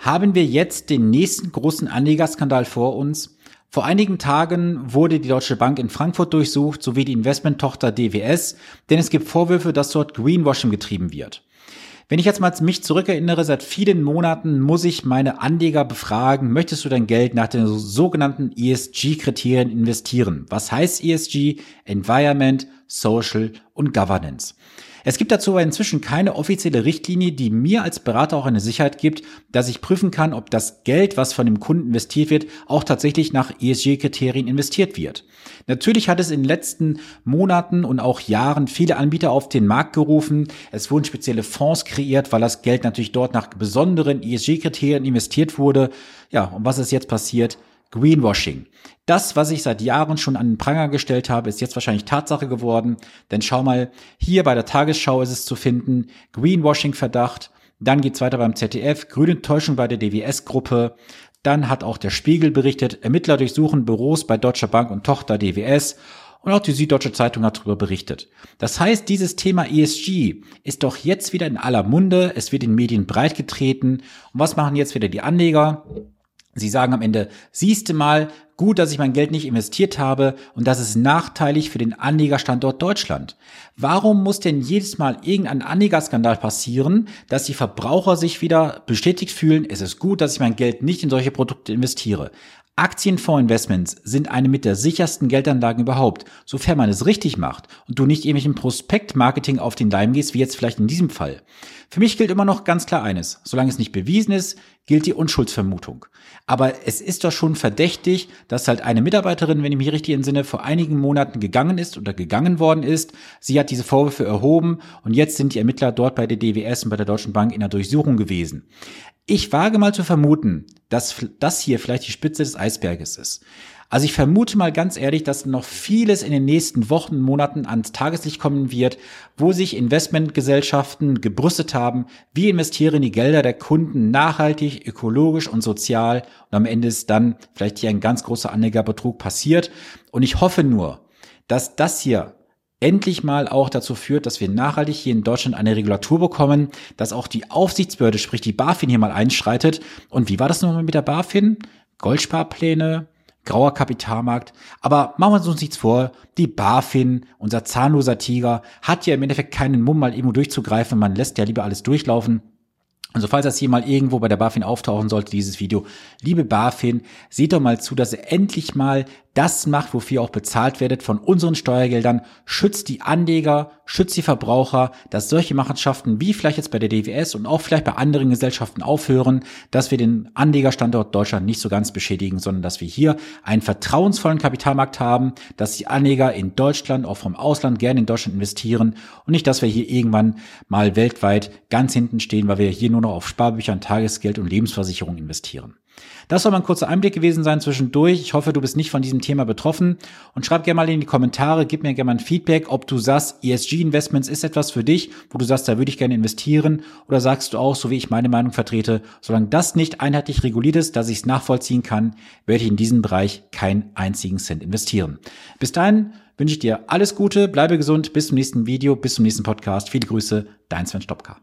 Haben wir jetzt den nächsten großen Anlegerskandal vor uns? Vor einigen Tagen wurde die Deutsche Bank in Frankfurt durchsucht, sowie die Investmenttochter DWS, denn es gibt Vorwürfe, dass dort Greenwashing getrieben wird. Wenn ich jetzt mal mich zurückerinnere, seit vielen Monaten muss ich meine Anleger befragen, möchtest du dein Geld nach den sogenannten ESG-Kriterien investieren? Was heißt ESG? Environment, Social und Governance. Es gibt dazu aber inzwischen keine offizielle Richtlinie, die mir als Berater auch eine Sicherheit gibt, dass ich prüfen kann, ob das Geld, was von dem Kunden investiert wird, auch tatsächlich nach ESG-Kriterien investiert wird. Natürlich hat es in den letzten Monaten und auch Jahren viele Anbieter auf den Markt gerufen. Es wurden spezielle Fonds kreiert, weil das Geld natürlich dort nach besonderen ESG-Kriterien investiert wurde. Ja, und was ist jetzt passiert? Greenwashing. Das, was ich seit Jahren schon an den Pranger gestellt habe, ist jetzt wahrscheinlich Tatsache geworden. Denn schau mal, hier bei der Tagesschau ist es zu finden, Greenwashing-Verdacht. Dann geht's weiter beim ZDF, grüne Täuschung bei der DWS-Gruppe. Dann hat auch der Spiegel berichtet, Ermittler durchsuchen Büros bei Deutscher Bank und Tochter DWS. Und auch die Süddeutsche Zeitung hat darüber berichtet. Das heißt, dieses Thema ESG ist doch jetzt wieder in aller Munde. Es wird in Medien breitgetreten. Und was machen jetzt wieder die Anleger? Sie sagen am Ende, siehste mal, gut, dass ich mein Geld nicht investiert habe und das ist nachteilig für den Anlegerstandort Deutschland. Warum muss denn jedes Mal irgendein Anlegerskandal passieren, dass die Verbraucher sich wieder bestätigt fühlen, es ist gut, dass ich mein Geld nicht in solche Produkte investiere? Aktienfondsinvestments sind eine mit der sichersten Geldanlagen überhaupt, sofern man es richtig macht und du nicht irgendwelchen Prospektmarketing auf den Leim gehst, wie jetzt vielleicht in diesem Fall. Für mich gilt immer noch ganz klar eines. Solange es nicht bewiesen ist, gilt die Unschuldsvermutung. Aber es ist doch schon verdächtig, dass halt eine Mitarbeiterin, wenn ich mich richtig entsinne, vor einigen Monaten gegangen ist oder gegangen worden ist. Sie hat diese Vorwürfe erhoben und jetzt sind die Ermittler dort bei der DWS und bei der Deutschen Bank in der Durchsuchung gewesen. Ich wage mal zu vermuten, dass das hier vielleicht die Spitze des Eisberges ist. Also ich vermute mal ganz ehrlich, dass noch vieles in den nächsten Wochen, Monaten ans Tageslicht kommen wird, wo sich Investmentgesellschaften gebrüstet haben, wie investieren die Gelder der Kunden nachhaltig, ökologisch und sozial und am Ende ist dann vielleicht hier ein ganz großer Anlegerbetrug passiert. Und ich hoffe nur, dass das hier endlich mal auch dazu führt, dass wir nachhaltig hier in Deutschland eine Regulatur bekommen, dass auch die Aufsichtsbehörde, sprich die BaFin hier mal einschreitet. Und wie war das nochmal mit der BaFin? Goldsparpläne, grauer Kapitalmarkt. Aber machen wir uns nichts vor, die BaFin, unser zahnloser Tiger, hat ja im Endeffekt keinen Mumm, mal irgendwo durchzugreifen. Man lässt ja lieber alles durchlaufen. Also falls das hier mal irgendwo bei der BaFin auftauchen sollte, dieses Video, liebe BaFin, seht doch mal zu, dass ihr endlich mal das macht, wofür ihr auch bezahlt werdet von unseren Steuergeldern, schützt die Anleger, schützt die Verbraucher, dass solche Machenschaften wie vielleicht jetzt bei der DWS und auch vielleicht bei anderen Gesellschaften aufhören, dass wir den Anlegerstandort Deutschland nicht so ganz beschädigen, sondern dass wir hier einen vertrauensvollen Kapitalmarkt haben, dass die Anleger in Deutschland, auch vom Ausland gerne in Deutschland investieren und nicht, dass wir hier irgendwann mal weltweit ganz hinten stehen, weil wir hier nur noch auf Sparbüchern, Tagesgeld und Lebensversicherung investieren. Das soll mal ein kurzer Einblick gewesen sein zwischendurch. Ich hoffe, du bist nicht von diesem Thema betroffen und schreib gerne mal in die Kommentare, gib mir gerne mal ein Feedback, ob du sagst, ESG-Investments ist etwas für dich, wo du sagst, da würde ich gerne investieren oder sagst du auch, so wie ich meine Meinung vertrete, solange das nicht einheitlich reguliert ist, dass ich es nachvollziehen kann, werde ich in diesem Bereich keinen einzigen Cent investieren. Bis dahin wünsche ich dir alles Gute, bleibe gesund, bis zum nächsten Video, bis zum nächsten Podcast. Viele Grüße, dein Sven Stopka.